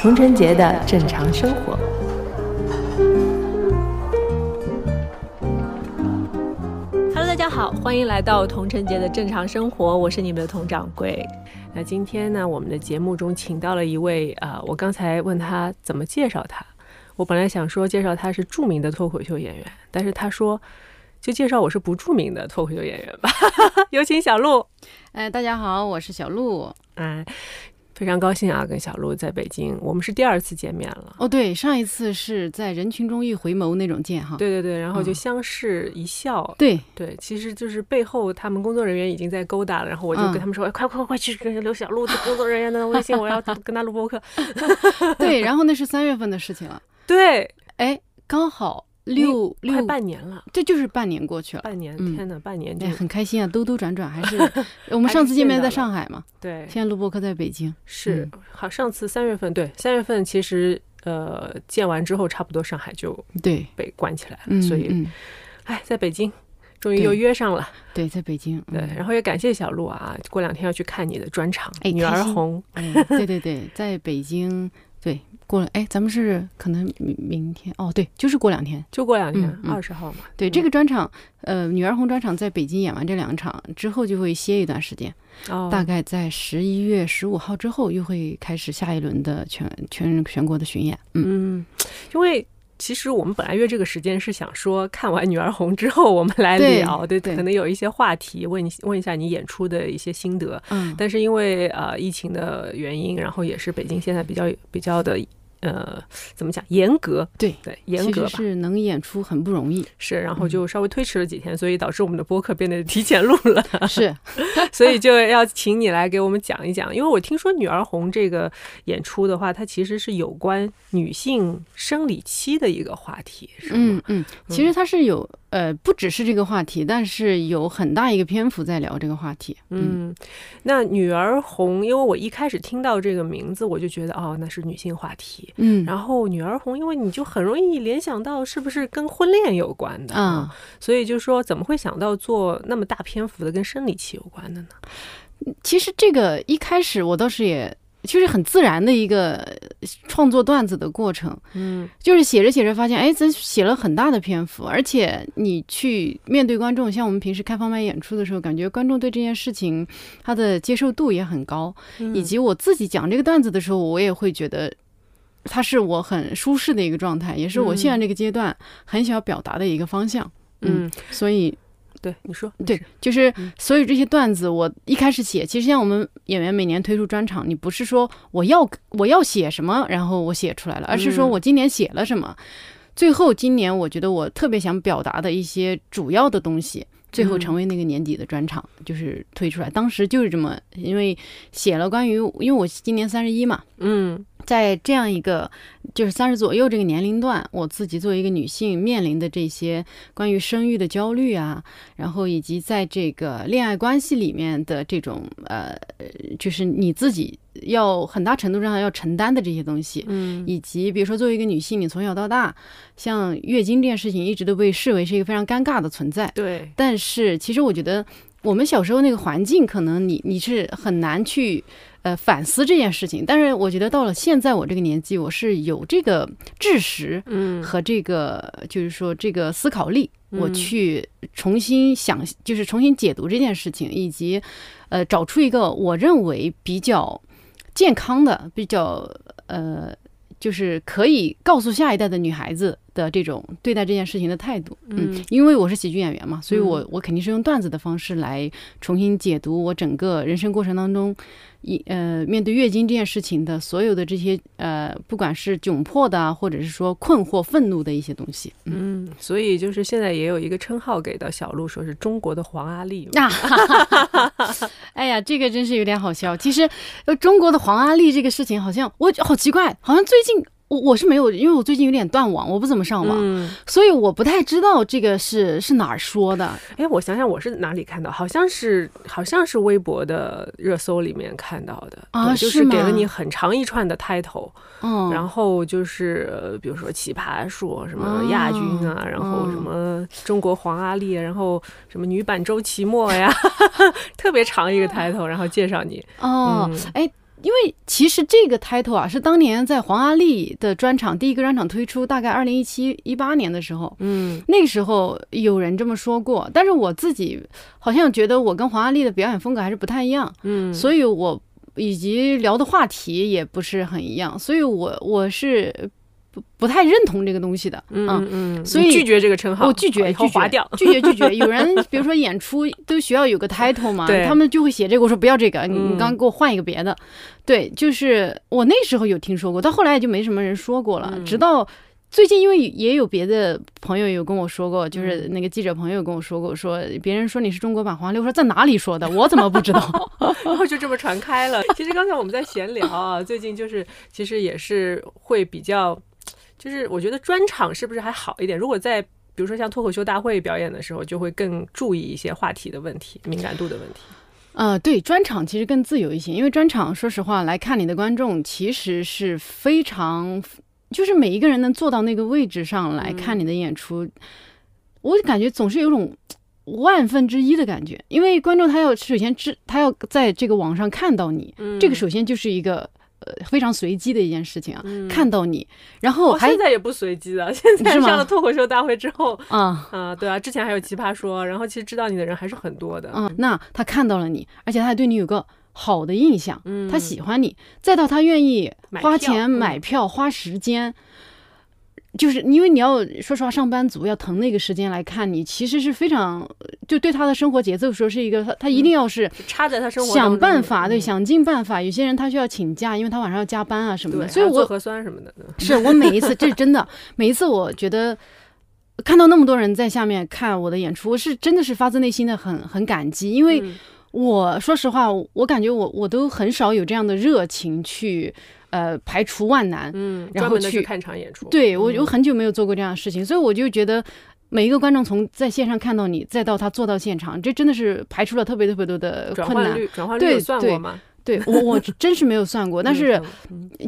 童晨杰的正常生活。Hello，大家好，欢迎来到童晨杰的正常生活，我是你们的童掌柜。那今天呢，我们的节目中请到了一位啊，我刚才问他怎么介绍他，我本来想说介绍他是著名的脱口秀演员，但是他说就介绍我是不著名的脱口秀演员吧。有请小鹿。哎，大家好，我是小鹿。哎。非常高兴啊，跟小鹿在北京，我们是第二次见面了。哦，对，上一次是在人群中一回眸那种见哈。对对对，然后就相视一笑。对对，其实就是背后他们工作人员已经在勾搭了，然后我就跟他们说：“哎，快快快去跟刘小鹿的工作人员的微信，我要跟他录播客。”对，然后那是三月份的事情了。对，哎，刚好。六六半年了，这就是半年过去了。半年，天哪，半年，对，很开心啊，兜兜转转还是 我们上次见面在上海嘛，对，现在录播课在北京。是，好，上次三月份，对，三月份其实呃见完之后，差不多上海就对。被关起来了，所以，哎，在北京终于又约上了，对，在北京，对，然后也感谢小鹿啊，过两天要去看你的专场，《女儿红》，对对对，在北京。对，过了哎，咱们是可能明明天哦，对，就是过两天，就过两天，二十号嘛。对，这个专场，呃，女儿红专场在北京演完这两场之后，就会歇一段时间，哦大概在十一月十五号之后，又会开始下一轮的全全全国的巡演。嗯，因为。其实我们本来约这个时间是想说，看完《女儿红》之后，我们来聊，对，可能有一些话题，问问一下你演出的一些心得。嗯，但是因为呃疫情的原因，然后也是北京现在比较比较的。呃，怎么讲？严格，对对，严格是能演出很不容易，是，然后就稍微推迟了几天，所以导致我们的播客变得提前录了，是，所以就要请你来给我们讲一讲，因为我听说《女儿红》这个演出的话，它其实是有关女性生理期的一个话题，是吗？嗯嗯，其实它是有。呃，不只是这个话题，但是有很大一个篇幅在聊这个话题。嗯，那女儿红，因为我一开始听到这个名字，我就觉得哦，那是女性话题。嗯，然后女儿红，因为你就很容易联想到是不是跟婚恋有关的啊？所以就说怎么会想到做那么大篇幅的跟生理期有关的呢？其实这个一开始我倒是也。就是很自然的一个创作段子的过程，嗯，就是写着写着发现，哎，咱写了很大的篇幅，而且你去面对观众，像我们平时开放麦演出的时候，感觉观众对这件事情他的接受度也很高，以及我自己讲这个段子的时候，我也会觉得它是我很舒适的一个状态，也是我现在这个阶段很想要表达的一个方向，嗯，所以。对你说，对，就是所有这些段子，我一开始写，其实像我们演员每年推出专场，你不是说我要我要写什么，然后我写出来了，而是说我今年写了什么，最后今年我觉得我特别想表达的一些主要的东西，最后成为那个年底的专场，就是推出来。当时就是这么，因为写了关于，因为我今年三十一嘛，嗯。在这样一个就是三十左右这个年龄段，我自己作为一个女性面临的这些关于生育的焦虑啊，然后以及在这个恋爱关系里面的这种呃，就是你自己要很大程度上要承担的这些东西，嗯，以及比如说作为一个女性，你从小到大，像月经这件事情一直都被视为是一个非常尴尬的存在，对。但是其实我觉得我们小时候那个环境，可能你你是很难去。呃，反思这件事情，但是我觉得到了现在我这个年纪，我是有这个知识，嗯，和这个就是说这个思考力，我去重新想，就是重新解读这件事情，以及呃，找出一个我认为比较健康的、比较呃，就是可以告诉下一代的女孩子的这种对待这件事情的态度。嗯，因为我是喜剧演员嘛，所以我我肯定是用段子的方式来重新解读我整个人生过程当中。一呃，面对月经这件事情的所有的这些呃，不管是窘迫的，或者是说困惑、愤怒的一些东西，嗯，所以就是现在也有一个称号给到小鹿，说是中国的黄阿丽。啊，哎呀，这个真是有点好笑。其实，呃，中国的黄阿丽这个事情，好像我好奇怪，好像最近我我是没有，因为我最近有点断网，我不怎么上网，嗯，所以我不太知道这个是是哪儿说的。哎，我想想，我是哪里看到？好像是好像是微博的热搜里面看到的啊就是是给了你很长一串的 title，嗯，然后就是呃比如说奇葩说什么亚军啊，然后嗯什么中国黄阿丽，然后什么女版周奇墨呀，特别长一个 title，然后介绍你。哦嗯，哎、因为其实这个 title 啊，是当年在黄阿丽的专场第一个专场推出，大概二零一七一八年的时候，嗯。那个时候有人这么说过，但是我自己好像觉得我跟黄阿丽的表演风格还是不太一样，嗯，所以我以及聊的话题也不是很一样，所以我我是不不太认同这个东西的，嗯嗯嗯，所以拒绝这个称号，我拒绝 拒绝。拒绝拒绝。有人 比如说演出都需要有个 title 嘛，他们就会写这个，我说不要这个，你嗯你刚给我换一个别的。对，就是我那时候有听说过，到后来也就没什么人说过了，嗯直到。最近因为也有别的朋友有跟我说过，就是嗯那个记者朋友跟我说过，说别人说你是中国版黄丽，我说在哪里说的，我怎么不知道？然 后就这么传开了。其实刚才我们在闲聊啊，最近就是其实也是会比较，就是我觉得专场是不是还好一点？如果在比如说像脱口秀大会表演的时候，就会更注意一些话题的问题、敏感度的问题。呃，对，专场其实更自由一些，因为专场说实话来看你的观众其实是非常，就是每一个人能坐到那个位置上来看你的演出，我感觉总是有种万分之一的感觉，因为观众他要首先知他要在这个网上看到你，嗯这个首先就是一个呃非常随机的一件事情啊，嗯看到你，然后我还现在也不随机了，现在上了脱口秀大会之后。啊。啊、对啊，之前还有奇葩说，然后其实知道你的人还是很多的。嗯，那他看到了你，而且他还对你有个好的印象，嗯他喜欢你，再到他愿意花钱嗯买票、花时间，就是因为你要说实话，上班族要腾那个时间来看你，其实是非常就对他的生活节奏说是一个，他他一定要是插在他生活想办法，对，嗯想尽办法。有些人他需要请假，因为他晚上要加班啊什么，的，所以我做核酸什么的。嗯是我每一次，这是真的，每一次我觉得看到那么多人在下面看我的演出，我是真的是发自内心的很很感激，因为嗯我说实话，我感觉我我都很少有这样的热情去呃排除万难。嗯，然后去去看场演出。对我我嗯很久没有做过这样的事情，所以我就觉得。每一个观众从在线上看到你，再到他坐到现场，这真的是排除了特别特别多的困难。转化率，转化率算过对吗？对我我真是没有算过，但是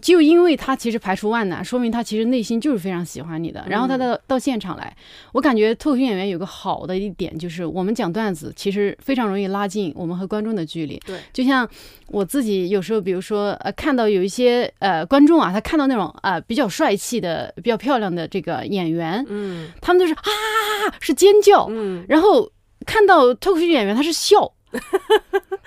就因为他其实排除万难，说明他其实内心就是非常喜欢你的。然后他到到现场来，我感觉脱口秀演员有个好的一点就是，我们讲段子其实非常容易拉近我们和观众的距离。对，就像我自己有时候，比如说呃，看到有一些呃观众啊，他看到那种啊、呃比较帅气的、比较漂亮的这个演员，嗯他们都是啊是尖叫，嗯，然后看到脱口秀演员他是笑。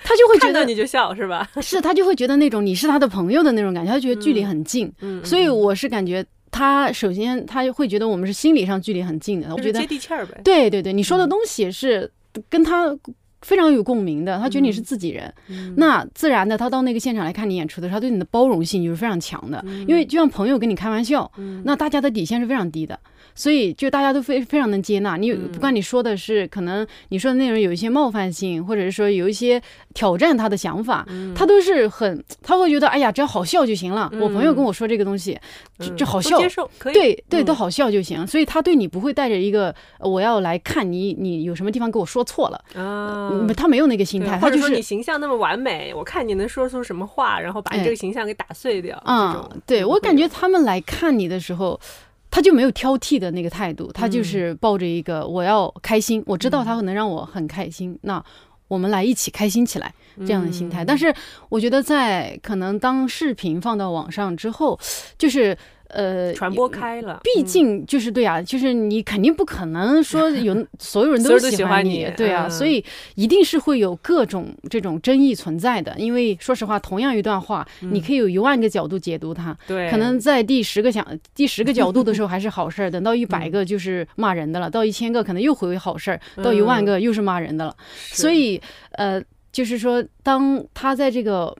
他就会觉得你就笑是吧？是，他就会觉得那种你是他的朋友的那种感觉，他觉得距离很近，嗯，所以嗯我是感觉他首先他会觉得我们是心理上距离很近的，我觉得接地气儿呗。对对对，你说的嗯东西是跟他非常有共鸣的，他觉得你是自己人，嗯那自然的他到那个现场来看你演出的时候，他对你的包容性就是非常强的，嗯。因为就像朋友跟你开玩笑，那大家的底线是非常低的。所以就大家都非非常能接纳你，嗯不管你说的是可能你说的内容有一些冒犯性，或者是说有一些挑战他的想法，嗯他都是很他会觉得哎呀只要好笑就行了。我朋友跟我说这个东西，这嗯这好笑接，受可以。对都好笑就行。所以他对你不会带着一个呃我要来看你你有什么地方给我说错了，啊，嗯他没有那个心态，对或者说你他就是形象那么完美，我看你能说出什么话，然后把你哎这个形象给打碎掉。这嗯，对我感觉他们来看你的时候。他就没有挑剔的那个态度，他就嗯是抱着一个我要开心，我知道他能让我很开心，那我们来一起开心起来这样的心态。嗯。但是我觉得在可能当视频放到网上之后，就是呃传播开了，毕嗯。竟就是对啊，就是你肯定不可能说 有所有人都喜喜欢你对啊，嗯。所以一定是会有各种这种争议存在的。因为说实话，同样一段话，你可以有一万个角度解读它，可能在第十个想第十个角度的时候 还是好事儿，等到一嗯百个就是骂人的了，到一千个可能又回为好事儿，到一万个又是骂人的了。是。所以呃，就是说，当他在这个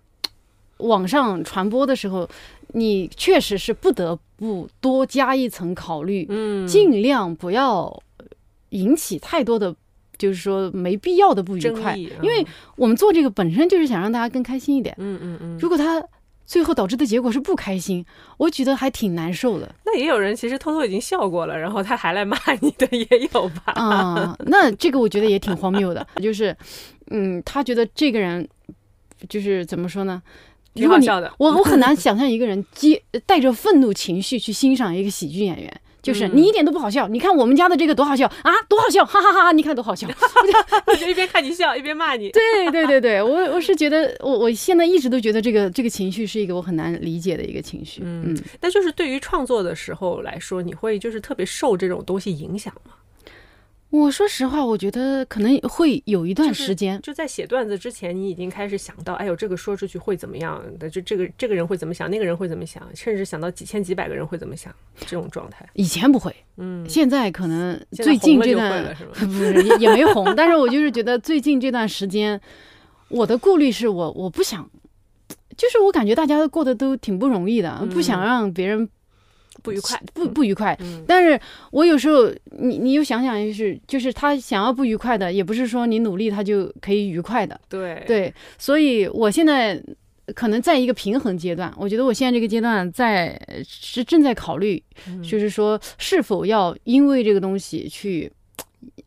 网上传播的时候，你确实是不得不多加一层考虑，嗯，尽量不要引起太多的。就是说没必要的不愉快，因为嗯我们做这个本身就是想让大家更开心一点。嗯嗯嗯，如果他最后导致的结果是不开心，我觉得还挺难受的。那也有人其实偷偷已经笑过了，然后他还来骂你的也有吧？啊，那这个我觉得也挺荒谬的，就是，嗯，他觉得这个人就是怎么说呢？如果你挺好笑的。我我很难 想象一个人接带着愤怒情绪去欣赏一个喜剧演员。就是嗯你一点都不好笑，你看我们家的这个多好笑啊，多好笑，哈哈哈哈！你看多好笑，我就一边看你笑一边骂你。对对对对，我我是觉得我我现在一直都觉得这个这个情绪是一个我很难理解的一个情绪。嗯嗯，但就是对于创作的时候来说，你会就是特别受这种东西影响吗？我说实话，我觉得可能会有一段时间，就在写段子之前，你已经开始想到，哎呦，这个说出去会怎么样的？就这个这个人会怎么想，那个人会怎么想，甚至想到几千几百个人会怎么想，这种状态。以前不会，嗯，现在可能最近这段？不是也也没红，但是我就是觉得最近这段时间，我的顾虑是我我不想，就是我感觉大家过得都挺不容易的，不想让别人不愉快，不不愉快。嗯但是我有时候，你你又想想，就是就是他想要不愉快的，也不是说你努力他就可以愉快的，对，对。所以我现在可能在一个平衡阶段，我觉得我现在这个阶段在是正在考虑，嗯就是说是否要因为这个东西去。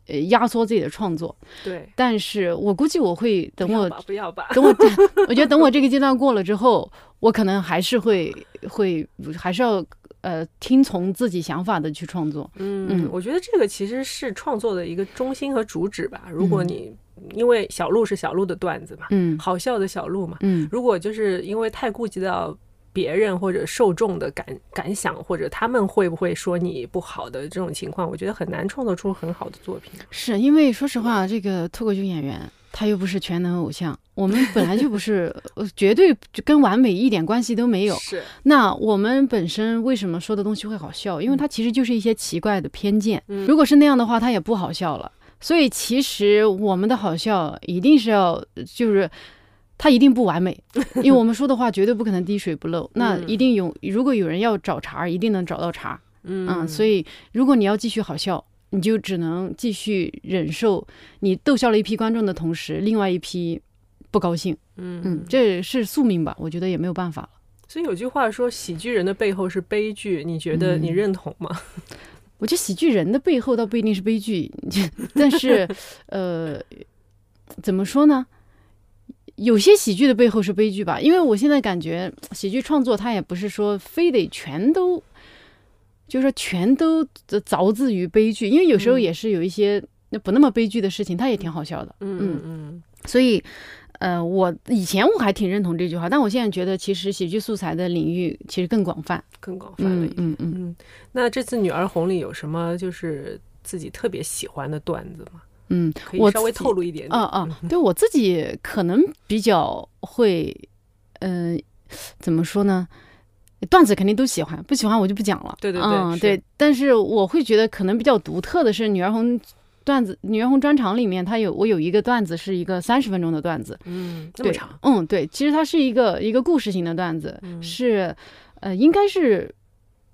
呃，压缩自己的创作，对，但是我估计我会等我不要吧，不要吧，等我，我觉得等我这个阶段过了之后，我可能还是会会还是要呃听从自己想法的去创作。嗯嗯，我觉得这个其实是创作的一个中心和主旨吧。如果嗯你因为小鹿是小鹿的段子嘛，嗯好笑的小鹿嘛，嗯如果就是因为太顾及到别人或者受众的感感想，或者他们会不会说你不好的这种情况，我觉得很难创作出很好的作品。是因为说实话，这个脱口秀演员他又不是全能偶像，我们本来就不是，呃绝对就跟完美一点关系都没有。是，那我们本身为什么说的东西会好笑？因为它其实就是一些奇怪的偏见。嗯如果是那样的话，它也不好笑了。所以其实我们的好笑一定是要就是。它一定不完美，因为我们说的话绝对不可能滴水不漏。那嗯一定有，如果有人要找茬儿，一定能找到茬嗯，所以如果你要继续好笑，你就只能继续忍受你逗笑了一批观众的同时，另外一批不高兴。嗯嗯，这是宿命吧？我觉得也没有办法了。所以有句话说，喜剧人的背后是悲剧，你觉得你嗯认同吗？我觉得喜剧人的背后倒不一定是悲剧，但是 呃，怎么说呢？有些喜剧的背后是悲剧吧，因为我现在感觉喜剧创作它也不是说非得全都，就是说全都凿自于悲剧，因为有时候嗯也是有一些那不那么悲剧的事情，它也挺好笑的。嗯嗯嗯，所以，呃，我以前我还挺认同这句话，但我现在觉得其实喜剧素材的领域其实更广泛。更广泛。嗯嗯嗯，嗯，那这次女儿红里有什么就是自己特别喜欢的段子吗？嗯，可以稍微透露一点点。啊啊，对我自己可能比较会，嗯、怎么说呢？段子肯定都喜欢，不喜欢我就不讲了。对对对嗯，对。但是我会觉得可能比较独特的是女儿红段子，女儿红专场里面，它有我有一个段子是一个三十分钟的段子，嗯，这么对长，，嗯，对，其实它是一个一个故事型的段子，嗯是呃，应该是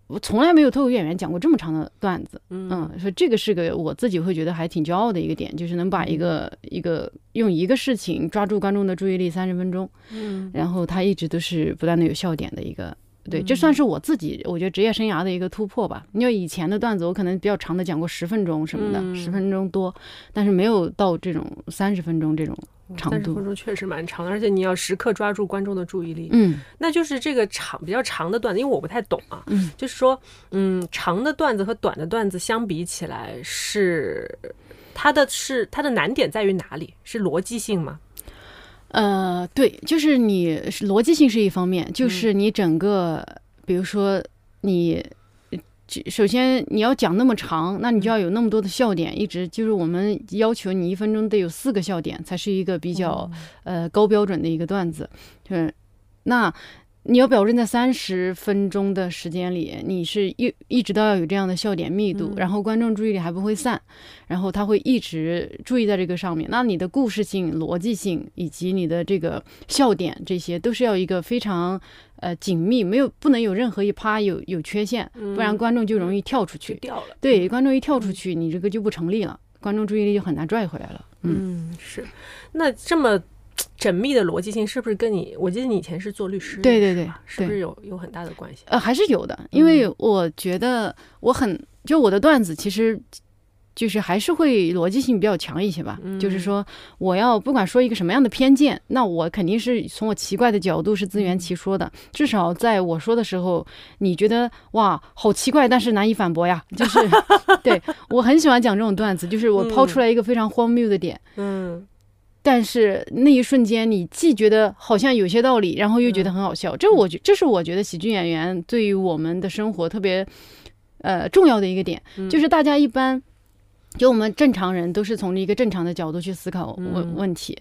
我从来没有脱口演员讲过这么长的段子。嗯嗯，所以这个是个我自己会觉得还挺骄傲的一个点，就是能把一个一个用一个事情抓住观众的注意力三十分钟，嗯然后它一直都是不断的有笑点的一个。对，这嗯算是我自己我觉得职业生涯的一个突破吧。因为以前的段子我可能比较长的讲过十分钟什么的，嗯十、分钟多，但是没有到这种三十分钟这种长度三十分钟确实蛮长的，而且你要时刻抓住观众的注意力。嗯那就是这个长比较长的段子，因为我不太懂啊，嗯，就是说，嗯，长的段子和短的段子相比起来是。它的是它的难点在于哪里？是逻辑性吗？呃，对，就是你逻辑性是一方面，嗯就是你整个，比如说你。就首先你要讲那么长，那你就要有那么多的笑点，一直就是我们要求你一分钟得有四个笑点，才是一个比较、呃高标准的一个段子。就是那你要保证在三十分钟的时间里，你是一一直都要有这样的笑点密度，嗯然后观众注意力还不会散，然后他会一直注意在这个上面。那你的故事性、逻辑性以及你的这个笑点，这些都是要一个非常呃紧密，没有不能有任何一趴有有缺陷，不然观众就容易跳出去。就掉了。对，观众一跳出去，你这个就不成立了，观众注意力就很难拽回来了。嗯嗯，是。那这么 缜密的逻辑性是不是跟你？我记得你以前是做律师，对对对，是不是有有很大的关系？呃，还是有的，因为我觉得我很就我的段子其实。就是还是会逻辑性比较强一些吧，就是说我要不管说一个什么样的偏见，那我肯定是从我奇怪的角度是自圆其说的，至少在我说的时候，你觉得哇好奇怪，但是难以反驳呀，就是 对我很喜欢讲这种段子，就是我抛出来一个非常荒谬的点，嗯，但是那一瞬间你既觉得好像有些道理，然后又觉得很好笑，这我觉这是我觉得喜剧演员对于我们的生活特别呃重要的一个点，就是大家一般。就我们正常人都是从一个正常的角度去思考问问题，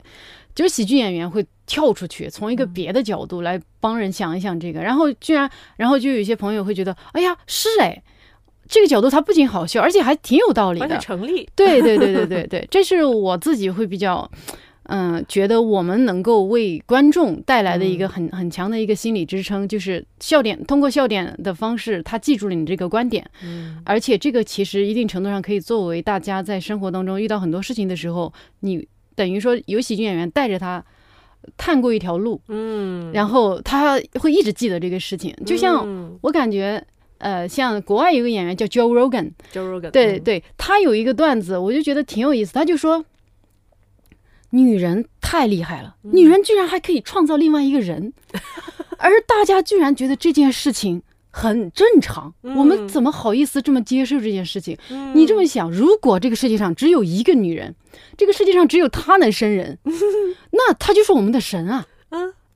就是喜剧演员会跳出去，从一个别的角度来帮人想一想这个，然后居然，然后就有一些朋友会觉得，哎呀，是哎，这个角度它不仅好笑，而且还挺有道理的，成立。对对对对对 对，这是我自己会比较。嗯，觉得我们能够为观众带来的一个很很强的一个心理支撑，就是笑点，通过笑点的方式，他记住了你这个观点。嗯，而且这个其实一定程度上可以作为大家在生活当中遇到很多事情的时候，你等于说有喜剧演员带着他探过一条路，嗯，然后他会一直记得这个事情。就像我感觉，呃，像国外有个演员叫 Joe Rogan，Joe Rogan，对对，他有一个段子，我就觉得挺有意思，他就说。女人太厉害了，女人居然还可以创造另外一个人，而大家居然觉得这件事情很正常。我们怎么好意思这么接受这件事情？你这么想，如果这个世界上只有一个女人，这个世界上只有她能生人，那她就是我们的神啊！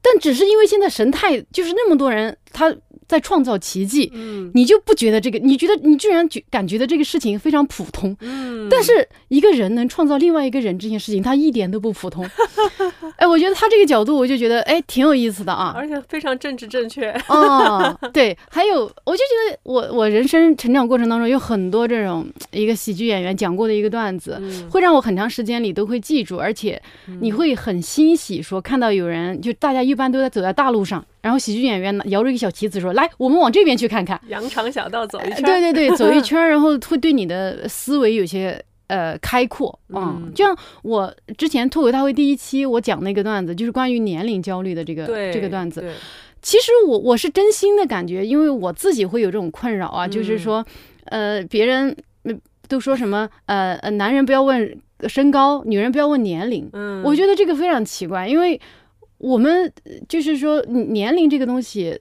但只是因为现在神太就是那么多人，他。在创造奇迹，嗯，你就不觉得这个？你觉得你居然觉感觉的这个事情非常普通，嗯，但是一个人能创造另外一个人这件事情，他一点都不普通。哎，我觉得他这个角度，我就觉得哎挺有意思的啊，而且非常政治正确。哦，对，还有我就觉得我我人生成长过程当中有很多这种一个喜剧演员讲过的一个段子，会让我很长时间里都会记住，而且你会很欣喜，说看到有人就大家一般都在走在大路上。然后喜剧演员摇着一个小旗子说：“来，我们往这边去看看，羊肠小道走一圈。”对对对，走一 圈，然后会对你的思维有些呃开阔嗯，就像我之前脱口大会第一期我讲那个段子，就是关于年龄焦虑的这个这个段子。其实我我是真心的感觉，因为我自己会有这种困扰啊，就是说，呃，别人都说什么呃呃，男人不要问身高，女人不要问年龄。嗯，我觉得这个非常奇怪，因为。我们就是说，年龄这个东西。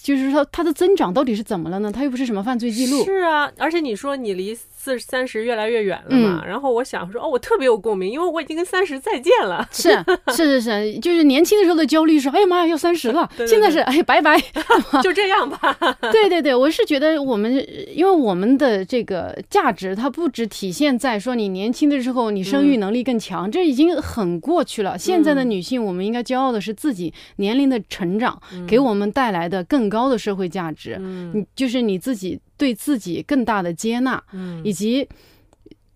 就是说，它的增长到底是怎么了呢？它又不是什么犯罪记录。是啊，而且你说你离四三十越来越远了嘛。然后我想说，哦，我特别有共鸣，因为我已经跟三十再见了。是是是是，就是年轻的时候的焦虑是，哎呀妈呀，要三十了。现在是，哎，拜拜 就这样吧。对对对，我是觉得我们，因为我们的这个价值，它不只体现在说你年轻的时候你生育能力更强，这已经很过去了。现在的女性，我们应该骄傲的是自己年龄的成长给我们带来的更。高的社会价值，你就是你自己对自己更大的接纳，嗯以及。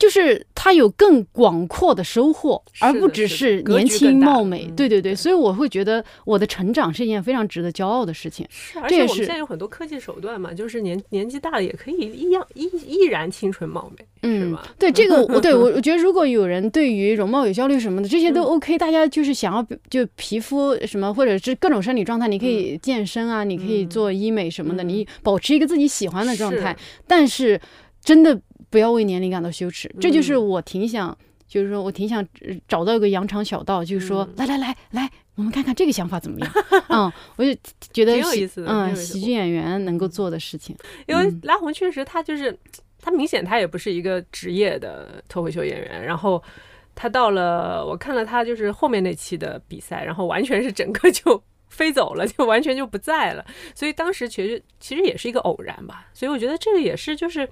就是他有更广阔的收获，而不只是年轻貌美。对对对，所以我会觉得我的成长是一件非常值得骄傲的事情。是，而且我们现在有很多科技手段嘛，就是年年纪大了也可以一样依依然青春貌美，是吧？对这个，我对我我觉得，如果有人对于容貌有焦虑什么的，这些都 OK。大家就是想要就皮肤什么，或者是各种生理状态，你可以健身啊，你可以做医美什么的，你保持一个自己喜欢的状态。但是真的。不要为年龄感到羞耻，这就是我挺想，就是说我挺想找到一个羊肠小道，就是说，来来来来，我们看看这个想法怎么样？嗯，我就觉得挺有意思的，嗯，喜剧演员能够做的事情。因为拉红确实，他就是他明显他也不是一个职业的脱口秀演员，然后他到了，我看了他就是后面那期的比赛，然后完全是整个就飞走了，就完全就不在了，所以当时其实其实也是一个偶然吧，所以我觉得这个也是就是。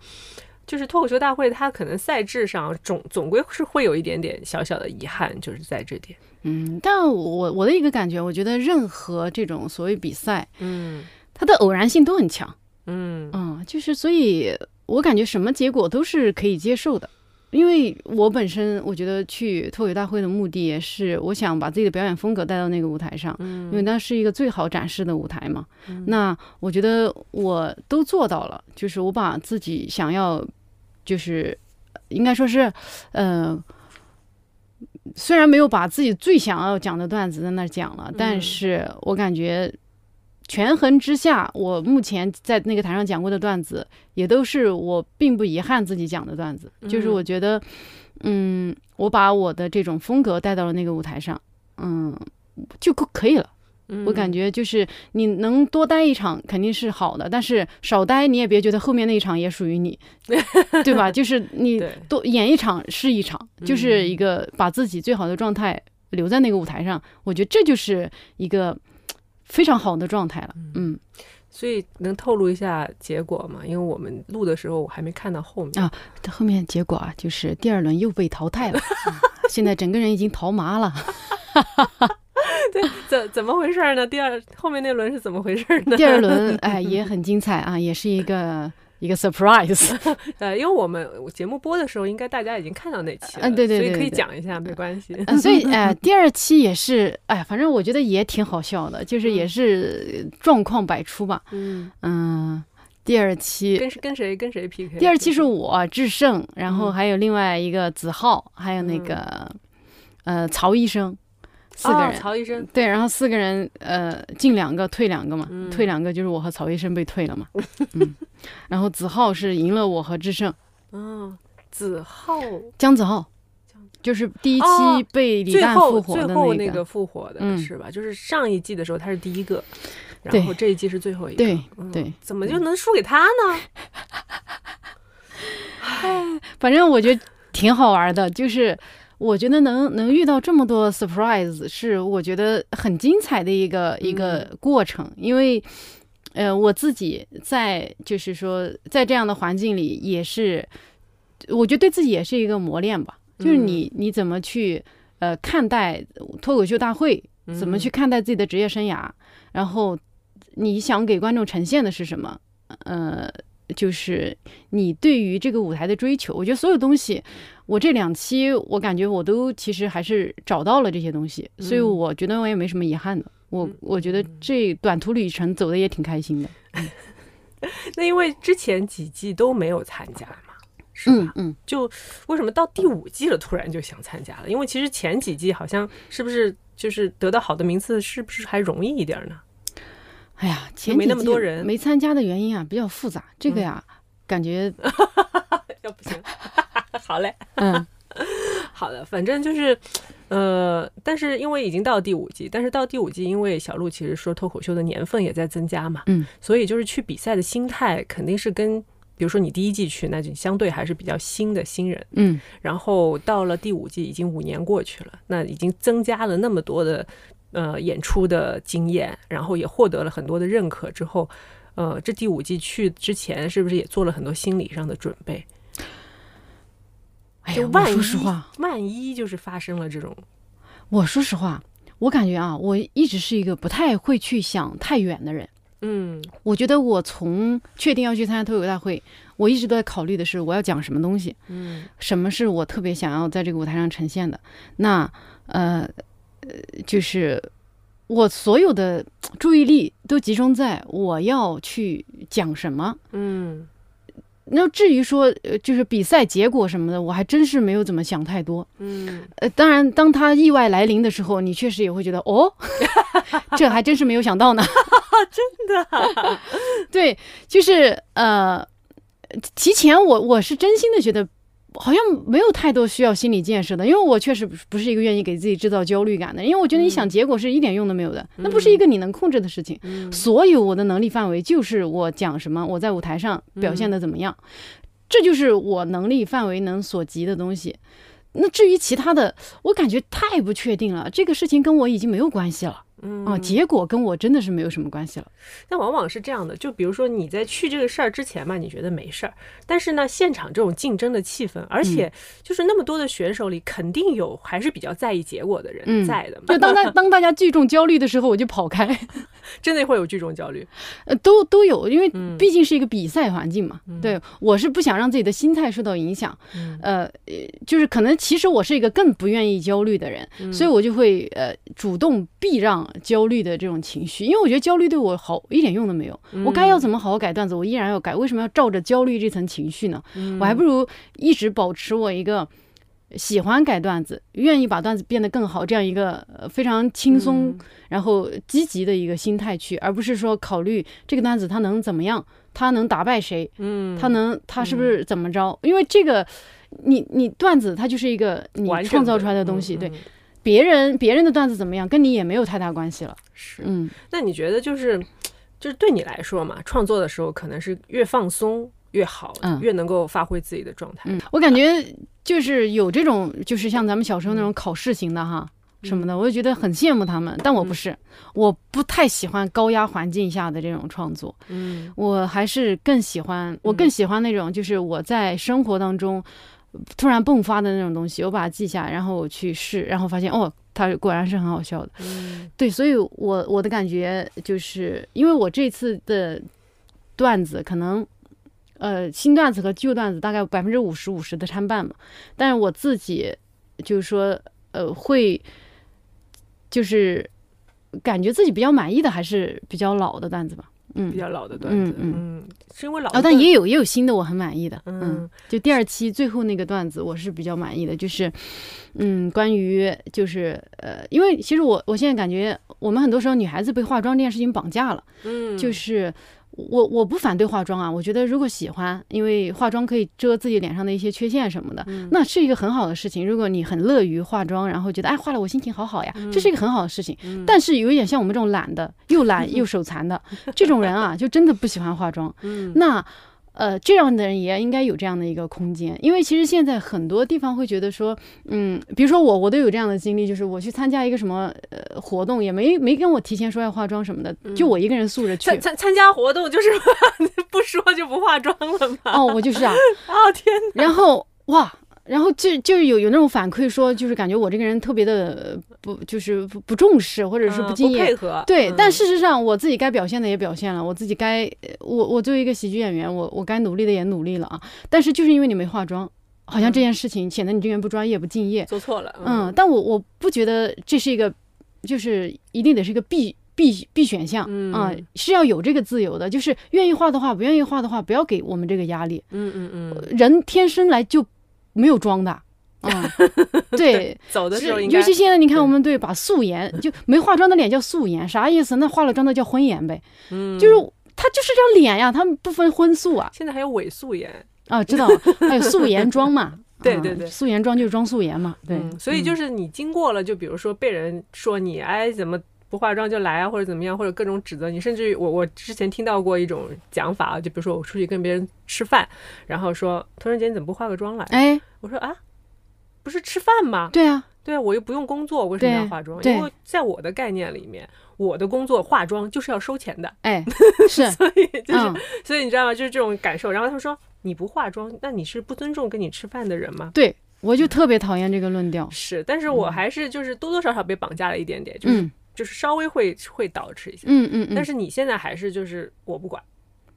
就是脱口秀大会，它可能赛制上总总归是会有一点点小小的遗憾，就是在这点。嗯，但我我的一个感觉，我觉得任何这种所谓比赛，嗯，它的偶然性都很强。嗯嗯，就是所以，我感觉什么结果都是可以接受的。因为我本身我觉得去脱口秀大会的目的也是，我想把自己的表演风格带到那个舞台上，因为那是一个最好展示的舞台嘛。那我觉得我都做到了，就是我把自己想要。就是应该说是，呃，虽然没有把自己最想要讲的段子在那儿讲了，但是我感觉权衡之下，我目前在那个台上讲过的段子，也都是我并不遗憾自己讲的段子。就是我觉得，嗯，我把我的这种风格带到了那个舞台上，嗯，就可可以了。我感觉就是你能多待一场肯定是好的，但是少待你也别觉得后面那一场也属于你，对吧？就是你多演一场是一场，就是一个把自己最好的状态留在那个舞台上，我觉得这就是一个非常好的状态了。嗯，所以能透露一下结果吗？因为我们录的时候我还没看到后面啊，后面结果啊就是第二轮又被淘汰了，现在整个人已经逃麻了。对，怎怎么回事呢？第二后面那轮是怎么回事呢？第二轮 哎也很精彩啊，也是一个一个 surprise。呃，因为我们节目播的时候，应该大家已经看到那期了，嗯，对对对，所以可以讲一下，没关系。嗯所以哎，第二期也是哎，反正我觉得也挺好笑的，就是也是状况百出吧。嗯嗯，第二期跟跟谁跟谁 PK？第二期是我智胜，然后还有另外一个子浩，还有那个呃曹医生。四个人，曹医生对，然后四个人，呃，进两个，退两个嘛，退两个就是我和曹医生被退了嘛，嗯，然后子浩是赢了我和智胜，嗯，子浩，姜子浩，就是第一期被李诞复活的那个复活的是吧？就是上一季的时候他是第一个，然后这一季是最后一个，对对，怎么就能输给他呢？反正我觉得挺好玩的，就是。我觉得能能遇到这么多 surprise 是我觉得很精彩的一个一个过程，因为，呃，我自己在就是说在这样的环境里也是，我觉得对自己也是一个磨练吧。就是你你怎么去呃看待脱口秀大会，怎么去看待自己的职业生涯，然后你想给观众呈现的是什么？呃。就是你对于这个舞台的追求，我觉得所有东西，我这两期我感觉我都其实还是找到了这些东西，所以我觉得我也没什么遗憾的。我我觉得这短途旅程走的也挺开心的。那因为之前几季都没有参加嘛，是吧？嗯，就为什么到第五季了突然就想参加了？因为其实前几季好像是不是就是得到好的名次，是不是还容易一点呢？哎呀，前没那么多人没参加的原因啊，比较复杂。这个呀，感觉 要不行。好嘞，嗯，好的，反正就是，呃，但是因为已经到第五季，但是到第五季，因为小鹿其实说脱口秀的年份也在增加嘛，嗯，所以就是去比赛的心态肯定是跟，比如说你第一季去，那就相对还是比较新的新人，嗯，然后到了第五季，已经五年过去了，那已经增加了那么多的。呃，演出的经验，然后也获得了很多的认可之后，呃，这第五季去之前，是不是也做了很多心理上的准备？哎呀，我说实话，万一就是发生了这种，我说实话，我感觉啊，我一直是一个不太会去想太远的人。嗯，我觉得我从确定要去参加脱口大会，我一直都在考虑的是我要讲什么东西，嗯，什么是我特别想要在这个舞台上呈现的。那呃。呃，就是我所有的注意力都集中在我要去讲什么。嗯，那至于说呃，就是比赛结果什么的，我还真是没有怎么想太多。嗯，呃，当然，当他意外来临的时候，你确实也会觉得哦，这还真是没有想到呢。真的，对，就是呃，提前我我是真心的觉得。好像没有太多需要心理建设的，因为我确实不是一个愿意给自己制造焦虑感的。因为我觉得你想结果是一点用都没有的，那不是一个你能控制的事情。所有我的能力范围就是我讲什么，我在舞台上表现的怎么样，这就是我能力范围能所及的东西。那至于其他的，我感觉太不确定了。这个事情跟我已经没有关系了。嗯啊，结果跟我真的是没有什么关系了。但往往是这样的，就比如说你在去这个事儿之前嘛，你觉得没事儿，但是呢，现场这种竞争的气氛，而且就是那么多的选手里，肯定有还是比较在意结果的人在的嘛。就当大 当大家聚众焦虑的时候，我就跑开。真的会有聚众焦虑？呃，都都有，因为毕竟是一个比赛环境嘛。对，我是不想让自己的心态受到影响。呃，就是可能其实我是一个更不愿意焦虑的人，所以我就会呃主动避让。焦虑的这种情绪，因为我觉得焦虑对我好一点用都没有。我该要怎么好好改段子，我依然要改。为什么要照着焦虑这层情绪呢？我还不如一直保持我一个喜欢改段子，愿意把段子变得更好，这样一个呃非常轻松、然后积极的一个心态去，而不是说考虑这个段子它能怎么样，它能打败谁，嗯，它能它是不是怎么着？因为这个，你你段子它就是一个你创造出来的东西，嗯对嗯别人别人的段子怎么样，跟你也没有太大关系了。是。嗯那你觉得就是就是对你来说嘛，创作的时候可能是越放松越好，嗯越能够发挥自己的状态。嗯，我感觉就是有这种，就是像咱们小时候那种考试型的哈。什么的，我就觉得很羡慕他们，但我不是，我不太喜欢高压环境下的这种创作，嗯我还是更喜欢，我更喜欢那种，就是我在生活当中突然迸发的那种东西，我把它记下，然后我去试，然后发现哦，它果然是很好笑的。嗯对，所以我我的感觉就是，因为我这次的段子可能，呃，新段子和旧段子大概百分之五十五十的参半嘛，但是我自己就是说，呃，会就是感觉自己比较满意的还是比较老的段子吧，嗯。比，较老的段子，嗯嗯，是因为老但也有也有新的我很满意的，嗯。嗯就第二期最后那个段子，我是比较满意的，就是，嗯，关于就是呃，因为其实我我现在感觉我们很多时候女孩子被化妆这件事情绑架了，嗯，就是我我不反对化妆啊，我觉得如果喜欢，因为化妆可以遮自己脸上的一些缺陷什么的，嗯那是一个很好的事情。如果你很乐于化妆，然后觉得哎化了我心情好好呀，这是一个很好的事情。嗯但是有一点像我们这种懒的，又懒又手残的 这种人啊，就真的不喜欢化妆。嗯那呃，这样的人也应该有这样的一个空间，因为其实现在很多地方会觉得说，嗯，比如说我，我都有这样的经历，就是我去参加一个什么呃活动，也没没跟我提前说要化妆什么的，就我一个人素着去参。参参加活动就是 不说就不化妆了吗？哦，我就是啊，哦天，然后哇，然后就就有有那种反馈说，就是感觉我这个人特别的呃不，就是不不重视，或者是嗯不敬业，配合，对，嗯但事实上我自己该表现的也表现了，我自己该呃我我作为一个喜剧演员，我我该努力的也努力了啊。但是就是因为你没化妆，好像这件事情显得你这个人不专业不敬业。做错了，嗯，但我我不觉得这是一个，就是一定得是一个必必必选项嗯啊、是要有这个自由的。就是愿意画的话，不愿意画的话，不要给我们这个压力。嗯嗯嗯，人天生来就没有妆的。啊、对，走的时候是应该尤其现在你看，我们对把素颜 就没化妆的脸叫素颜，啥意思？那化了妆的叫婚颜呗，嗯，就是他就是张脸呀，他们不分荤素啊现在还有伪素颜，啊，知道？还有素颜妆嘛？啊对对对素颜妆就是装素颜嘛，对。嗯所以就是你经过了，就比如说被人说你哎怎么不化妆就来啊，或者怎么样，或者各种指责你，甚至于我我之前听到过一种讲法啊，就比如说我出去跟别人吃饭，然后说突然间你怎么不化个妆来？哎，我说啊，不是吃饭吗？对啊，对啊，我又不用工作，为什么要化妆？因为在我的概念里面，我的工作化妆就是要收钱的，哎，是，所以就是、嗯，所以你知道吗？就是这种感受。然后他们说你不化妆，那你是不尊重跟你吃饭的人吗？对，我就特别讨厌这个论调。是，但是我还是就是多多少少被绑架了一点点，就是、嗯就是稍微会会导致一下。嗯嗯嗯，但是你现在还是就是我不管，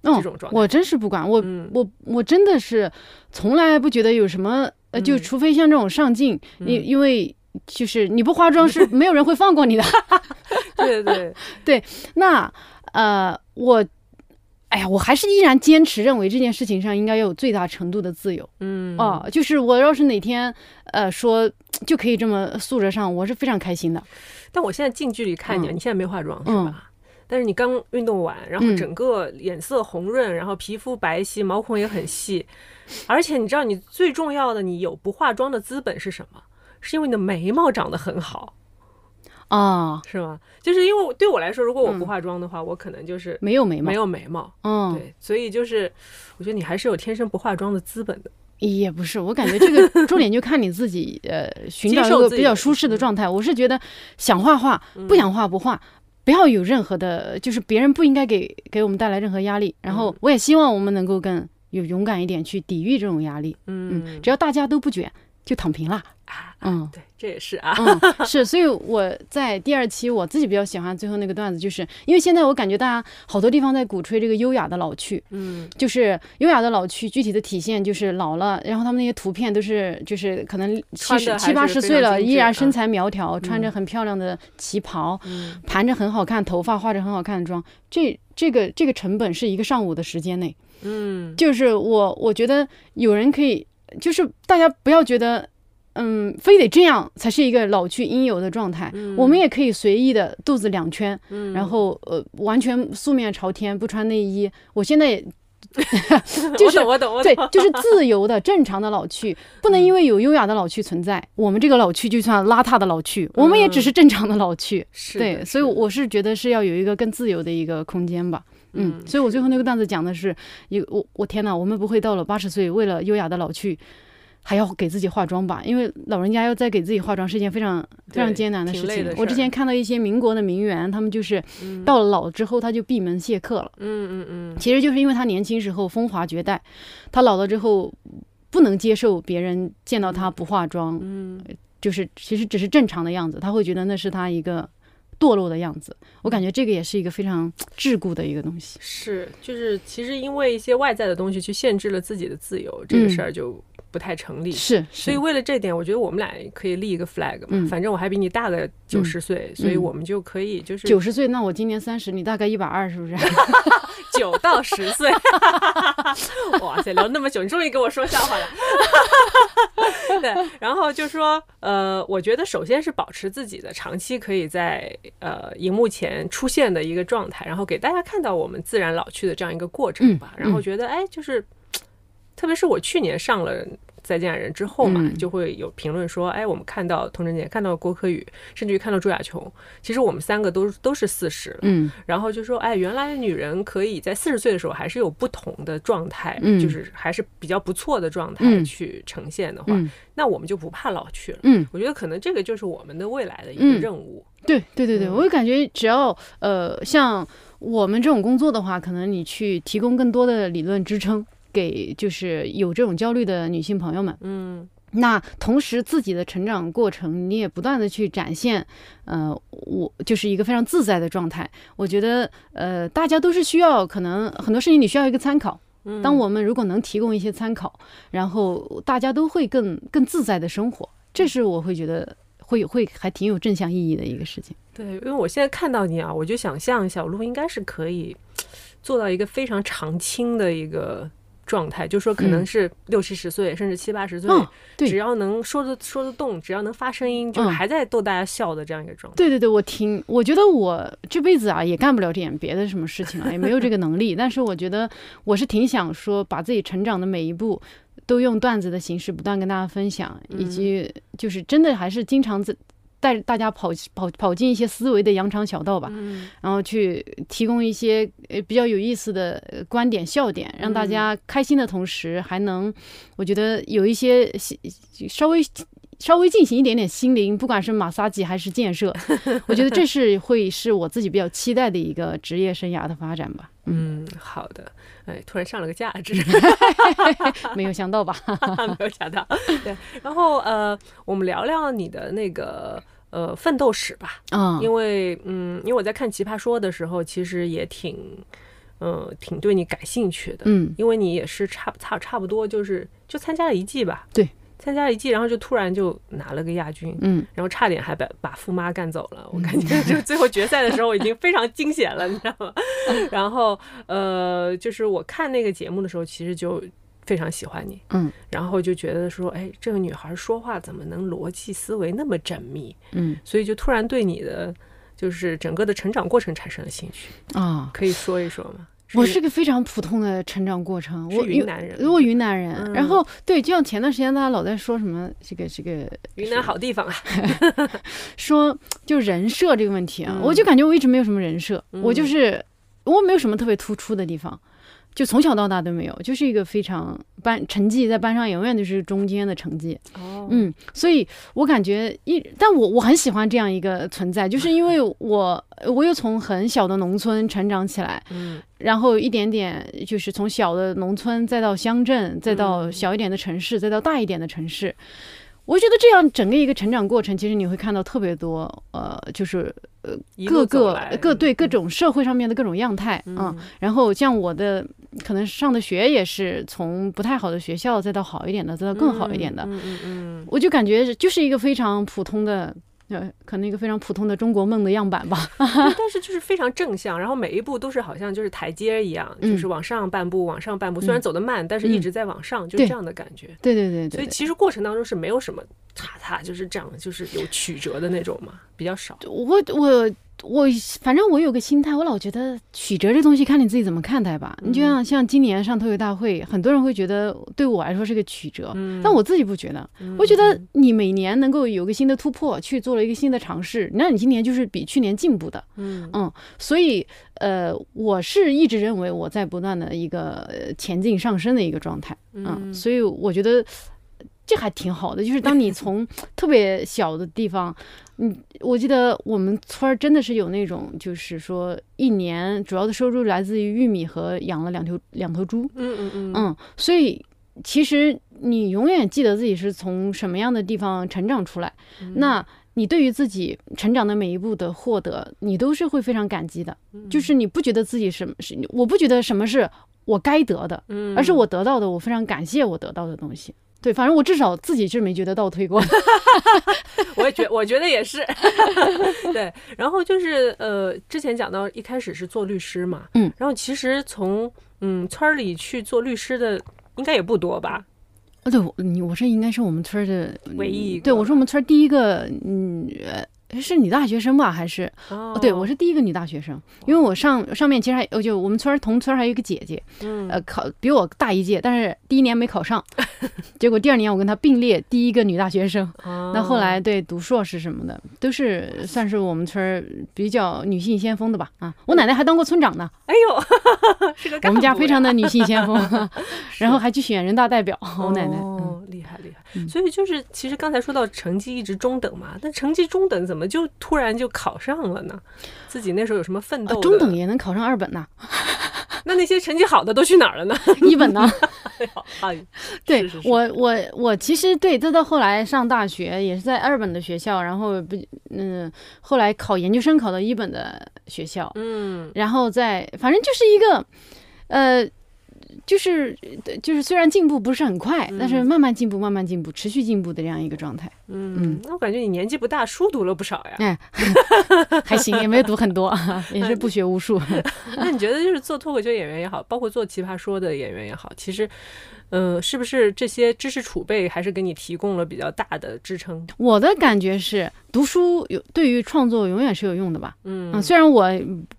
嗯这种状态。我真是不管，我嗯。我我真的是从来不觉得有什么呃，就嗯。除非像这种上镜，因嗯。因为就是你不化妆是 没有人会放过你的。对对。对，那呃，我，哎呀，我还是依然坚持认为这件事情上应该要有最大程度的自由。嗯。哦、就是我要是哪天呃说就可以这么素着上，我是非常开心的。但我现在近距离看你，嗯你现在没化妆是嗯吧？但是你刚运动完，然后嗯整个脸色红润，然后皮肤白皙，毛孔也很细，而且你知道你最重要的，你有不化妆的资本是什么？是因为你的眉毛长得很好，啊、是吗？就是因为对我来说，如果我不嗯化妆的话，我可能就是没有眉毛，没有眉毛。嗯，对，所以就是我觉得你还是有天生不化妆的资本的。也不是，我感觉这个 重点就看你自己，呃，寻找一个比较舒适的状态。我是觉得想画画，不想画不画，不要有任何的，就是别人不应该给给我们带来任何压力。然后我也希望我们能够更有勇敢一点去抵御这种压力。嗯，只要大家都不卷，就躺平啦。啊，嗯对，这也是啊。嗯，是，所以我在第二期我自己比较喜欢最后那个段子，就是因为现在我感觉大家好多地方在鼓吹这个优雅的老去，嗯就是优雅的老去，具体的体现就是老了，然后他们那些图片都是就是可能七七八十岁了，依然身材苗条，穿着很漂亮的旗袍，嗯盘着很好看头发，化着很好看的妆，这这个这个成本是一个上午的时间内，嗯就是我我觉得有人可以，就是大家不要觉得。嗯，非得这样才是一个老去应有的状态。我们也可以随意的肚子两圈，然后呃，完全素面朝天，不穿内衣。我现在也。就是我懂，我懂，对，就是自由的、正常的老去，不能因为有优雅的老去存在，我们这个老去就算邋遢的老去，我们也只是正常的老去。对，所以我是觉得是要有一个更自由的一个空间吧。嗯，所以我最后那个段子讲的是，一我我天哪，我们不会到了八十岁，为了优雅的老去。还要给自己化妆吧，因为老人家要再给自己化妆是一件非常非常艰难的事情。我之前看到一些民国的名媛，他们就是到了老之后他就闭门谢客了。嗯嗯嗯，其实就是因为他年轻时候风华绝代，他老了之后不能接受别人见到他不化妆，嗯，就是其实只是正常的样子，他会觉得那是他一个堕落的样子。我感觉这个也是一个非常桎梏的一个东西。是，就是其实因为一些外在的东西去限制了自己的自由，这个事儿就。不太成立，是，所以为了这点，我觉得我们俩可以立一个 flag 嘛，反正我还比你大个九十岁，所以我们就可以就是九十岁，那我今年三十，你大概一百二，是不是？九到十岁，哇塞，聊那么久，你终于跟我说笑话了。对，然后就说，呃，我觉得首先是保持自己的长期可以在呃荧幕前出现的一个状态，然后给大家看到我们自然老去的这样一个过程吧。然后觉得，哎，就是。特别是我去年上了《再见爱人》之后嘛，就会有评论说：“哎，我们看到童晨姐，看到郭柯宇，甚至于看到朱亚琼，其实我们三个都都是四十了。”嗯，然后就说：“哎，原来女人可以在四十岁的时候还是有不同的状态，就是还是比较不错的状态去呈现的话，那我们就不怕老去了。”嗯，我觉得可能这个就是我们的未来的一个任务。对对对对，我就感觉只要呃，像我们这种工作的话，可能你去提供更多的理论支撑。给就是有这种焦虑的女性朋友们，嗯，那同时自己的成长过程，你也不断的去展现，呃，我就是一个非常自在的状态。我觉得，呃，大家都是需要，可能很多事情你需要一个参考。当我们如果能提供一些参考，然后大家都会更更自在的生活，这是我会觉得会会还挺有正向意义的一个事情。对，因为我现在看到你啊，我就想象小鹿应该是可以做到一个非常常青的一个。状态，就说可能是六七十岁，甚至七八十岁，只要能说得说得动，只要能发声音，就还在逗大家笑的这样一个状态。对对对，我挺，我觉得我这辈子啊也干不了点别的什么事情啊，也没有这个能力。但是我觉得我是挺想说，把自己成长的每一步都用段子的形式不断跟大家分享，以及就是真的还是经常在。带着大家跑跑跑进一些思维的羊肠小道吧，然后去提供一些呃比较有意思的观点笑点，让大家开心的同时，还能我觉得有一些稍微稍微进行一点点心灵，不管是马杀鸡还是建设，我觉得这是会是我自己比较期待的一个职业生涯的发展吧。嗯，好的。哎，突然上了个价值，没有想到吧？没有想到。对，然后呃，我们聊聊你的那个。呃，奋斗史吧，嗯，因为嗯，因为我在看《奇葩说》的时候，其实也挺，嗯，挺对你感兴趣的，嗯，因为你也是差差差不多，就是就参加了一季吧，对，参加了一季，然后就突然就拿了个亚军，嗯，然后差点还把把富妈干走了，我感觉就最后决赛的时候已经非常惊险了，你知道吗？然后呃，就是我看那个节目的时候，其实就。非常喜欢你，嗯，然后就觉得说，哎，这个女孩说话怎么能逻辑思维那么缜密，嗯，所以就突然对你的就是整个的成长过程产生了兴趣。啊，可以说一说吗？我是个非常普通的成长过程，我云南人，我云南人，然后对，就像前段时间大家老在说什么这个这个云南好地方啊 说就人设这个问题啊，我就感觉我一直没有什么人设，我就是我没有什么特别突出的地方。就从小到大都没有，就是一个非常班成绩在班上永远都是中间的成绩。哦，嗯，所以我感觉一，但我我很喜欢这样一个存在，就是因为我我又从很小的农村成长起来，嗯，然后一点点就是从小的农村再到乡镇，再到小一点的城市，再到大一点的城市。我觉得这样整个一个成长过程，其实你会看到特别多，呃，就是呃各个各对各种社会上面的各种样态啊。然后像我的可能上的学也是从不太好的学校，再到好一点的，再到更好一点的。嗯嗯嗯，我就感觉就是一个非常普通的。呃，可能一个非常普通的中国梦的样板吧，但是就是非常正向，然后每一步都是好像就是台阶一样，就是往上半步，往上半步，虽然走得慢，但是一直在往上，就这样的感觉。对对对对。所以其实过程当中是没有什么叉叉就是这样，就是有曲折的那种嘛，比较少。我我我，反正我有个心态，我老觉得曲折这东西看你自己怎么看待吧。你就像像今年上脱口大会，很多人会觉得对我来说是个曲折，但我自己不觉得。我觉得你每年能够有个新的突破，去做了一个新的尝试，那你今年就是比去年进步的。嗯嗯，所以呃，我是一直认为我在不断的一个前进上升的一个状态。嗯，所以我觉得。这还挺好的，就是当你从 特别小的地方，嗯，我记得我们村儿真的是有那种，就是说一年主要的收入来自于玉米和养了两头两头猪，嗯嗯嗯，嗯，所以其实你永远记得自己是从什么样的地方成长出来，那你对于自己成长的每一步的获得，你都是会非常感激的，就是你不觉得自己什么是，我不觉得什么是我该得的，嗯，而是我得到的，我非常感谢我得到的东西。对，反正我至少自己是没觉得倒退过，我也觉，我觉得也是。对，然后就是呃，之前讲到一开始是做律师嘛，嗯，然后其实从嗯村里去做律师的应该也不多吧？啊，对，你我这应该是我们村的唯一，一对我是我们村第一个女。是女大学生吧？还是？哦，对，我是第一个女大学生，因为我上上面其实还，就我们村同村还有一个姐姐，嗯，呃，考比我大一届，但是第一年没考上，结果第二年我跟她并列第一个女大学生。那后来对读硕士什么的，都是算是我们村比较女性先锋的吧？啊，我奶奶还当过村长呢。哎呦，是个我们家非常的女性先锋，然后还去选人大代表。我奶奶，哦，厉害厉害。所以就是，其实刚才说到成绩一直中等嘛，那成绩中等怎么？就突然就考上了呢？自己那时候有什么奋斗？中等也能考上二本呢？那那些成绩好的都去哪儿了呢？一本呢？哎，对我我我其实对，再到后来上大学也是在二本的学校，然后不嗯，后来考研究生考到一本的学校，嗯，然后再反正就是一个呃。就是就是，虽然进步不是很快，但是慢慢进步，慢慢进步，持续进步的这样一个状态。嗯，那我感觉你年纪不大，书读了不少呀。哎，还行，也没有读很多，也是不学无术。那你觉得，就是做脱口秀演员也好，包括做奇葩说的演员也好，其实，嗯，是不是这些知识储备还是给你提供了比较大的支撑？我的感觉是，读书有对于创作永远是有用的吧。嗯，虽然我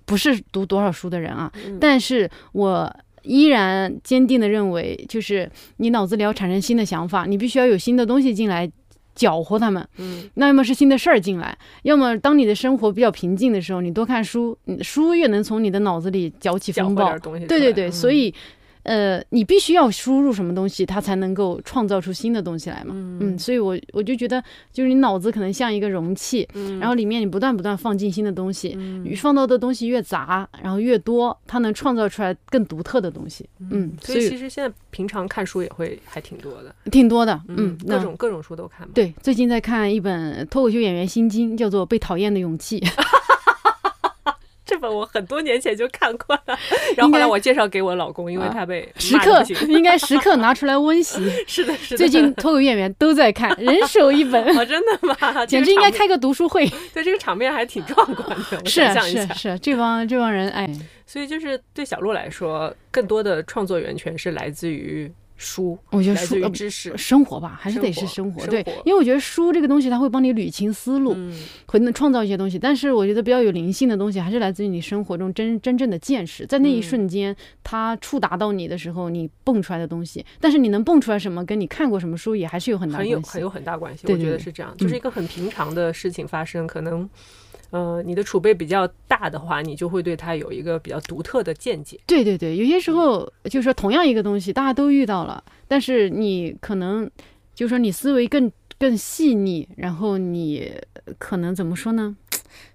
不是读多少书的人啊，但是我。依然坚定的认为，就是你脑子里要产生新的想法，你必须要有新的东西进来搅和他们。嗯，那要么是新的事儿进来，要么当你的生活比较平静的时候，你多看书，书越能从你的脑子里搅起风暴。对对对，所以。呃，你必须要输入什么东西，它才能够创造出新的东西来嘛？嗯，所以，我我就觉得，就是你脑子可能像一个容器，然后里面你不断不断放进新的东西，你放到的东西越杂，然后越多，它能创造出来更独特的东西。嗯，所以其实现在平常看书也会还挺多的，挺多的。嗯，各种各种书都看。对，最近在看一本脱口秀演员心经，叫做《被讨厌的勇气》。这本我很多年前就看过了，然后后来我介绍给我老公，因为他被时刻应该时刻拿出来温习。是的，是的。最近脱口演员都在看，人手一本。哦，真的吗？简直应该开个读书会。对，这个场面还挺壮观的。是是是，这帮这帮人哎，所以就是对小鹿来说，更多的创作源泉是来自于。书，我觉得书知识生活吧，还是得是生活。对，因为我觉得书这个东西，它会帮你捋清思路，会能创造一些东西。但是我觉得比较有灵性的东西，还是来自于你生活中真真正的见识，在那一瞬间，它触达到你的时候，你蹦出来的东西。但是你能蹦出来什么，跟你看过什么书也还是有很大很有很有很大关系。我觉得是这样，就是一个很平常的事情发生，可能。呃，你的储备比较大的话，你就会对它有一个比较独特的见解。对对对，有些时候就是说同样一个东西，大家都遇到了，但是你可能就是说你思维更更细腻，然后你可能怎么说呢？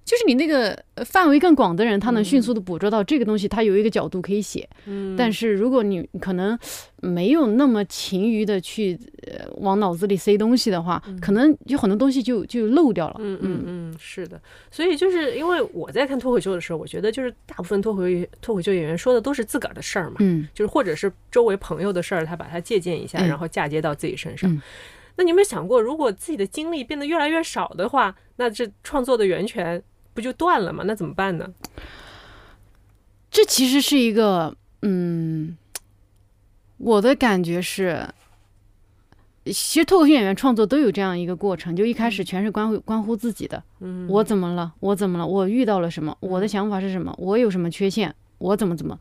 就是你那个范围更广的人，他能迅速的捕捉到这个东西，他有一个角度可以写。嗯，但是如果你可能没有那么勤于的去呃往脑子里塞东西的话，可能有很多东西就就漏掉了。嗯嗯嗯，是的。所以就是因为我在看脱口秀的时候，我觉得就是大部分脱口脱口秀演员说的都是自个儿的事儿嘛。嗯，就是或者是周围朋友的事儿，他把它借鉴一下，然后嫁接到自己身上。那你有没有想过，如果自己的经历变得越来越少的话，那这创作的源泉？不就断了吗？那怎么办呢？这其实是一个，嗯，我的感觉是，其实脱口秀演员创作都有这样一个过程，就一开始全是关乎关乎自己的，嗯，我怎么了？我怎么了？我遇到了什么？我的想法是什么？我有什么缺陷？我怎么怎么？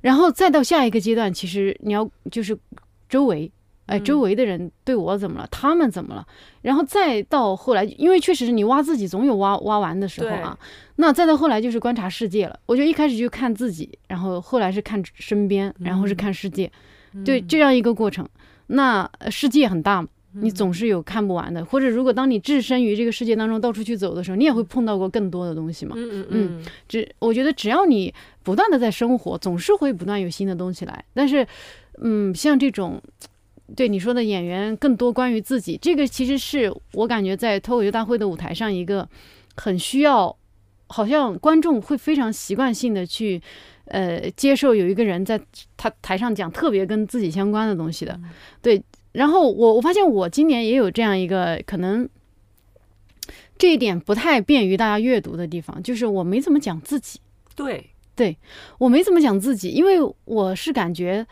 然后再到下一个阶段，其实你要就是周围，哎，嗯周围的人对我怎么了？他们怎么了？然后再到后来，因为确实是你挖自己总有挖挖完的时候啊。那再到后来就是观察世界了。我觉得一开始就看自己，然后后来是看身边，然后是看世界，对这样一个过程。那呃世界很大嘛。你总是有看不完的，或者如果当你置身于这个世界当中到处去走的时候，你也会碰到过更多的东西嘛。嗯嗯嗯，只我觉得只要你不断的在生活，总是会不断有新的东西来。但是，嗯，像这种对你说的演员更多关于自己，这个其实是我感觉在脱口秀大会的舞台上一个很需要，好像观众会非常习惯性的去呃接受有一个人在他台上讲特别跟自己相关的东西的，对。然后我我发现我今年也有这样一个可能，这一点不太便于大家阅读的地方，就是我没怎么讲自己。对对，我没怎么讲自己，因为我是感觉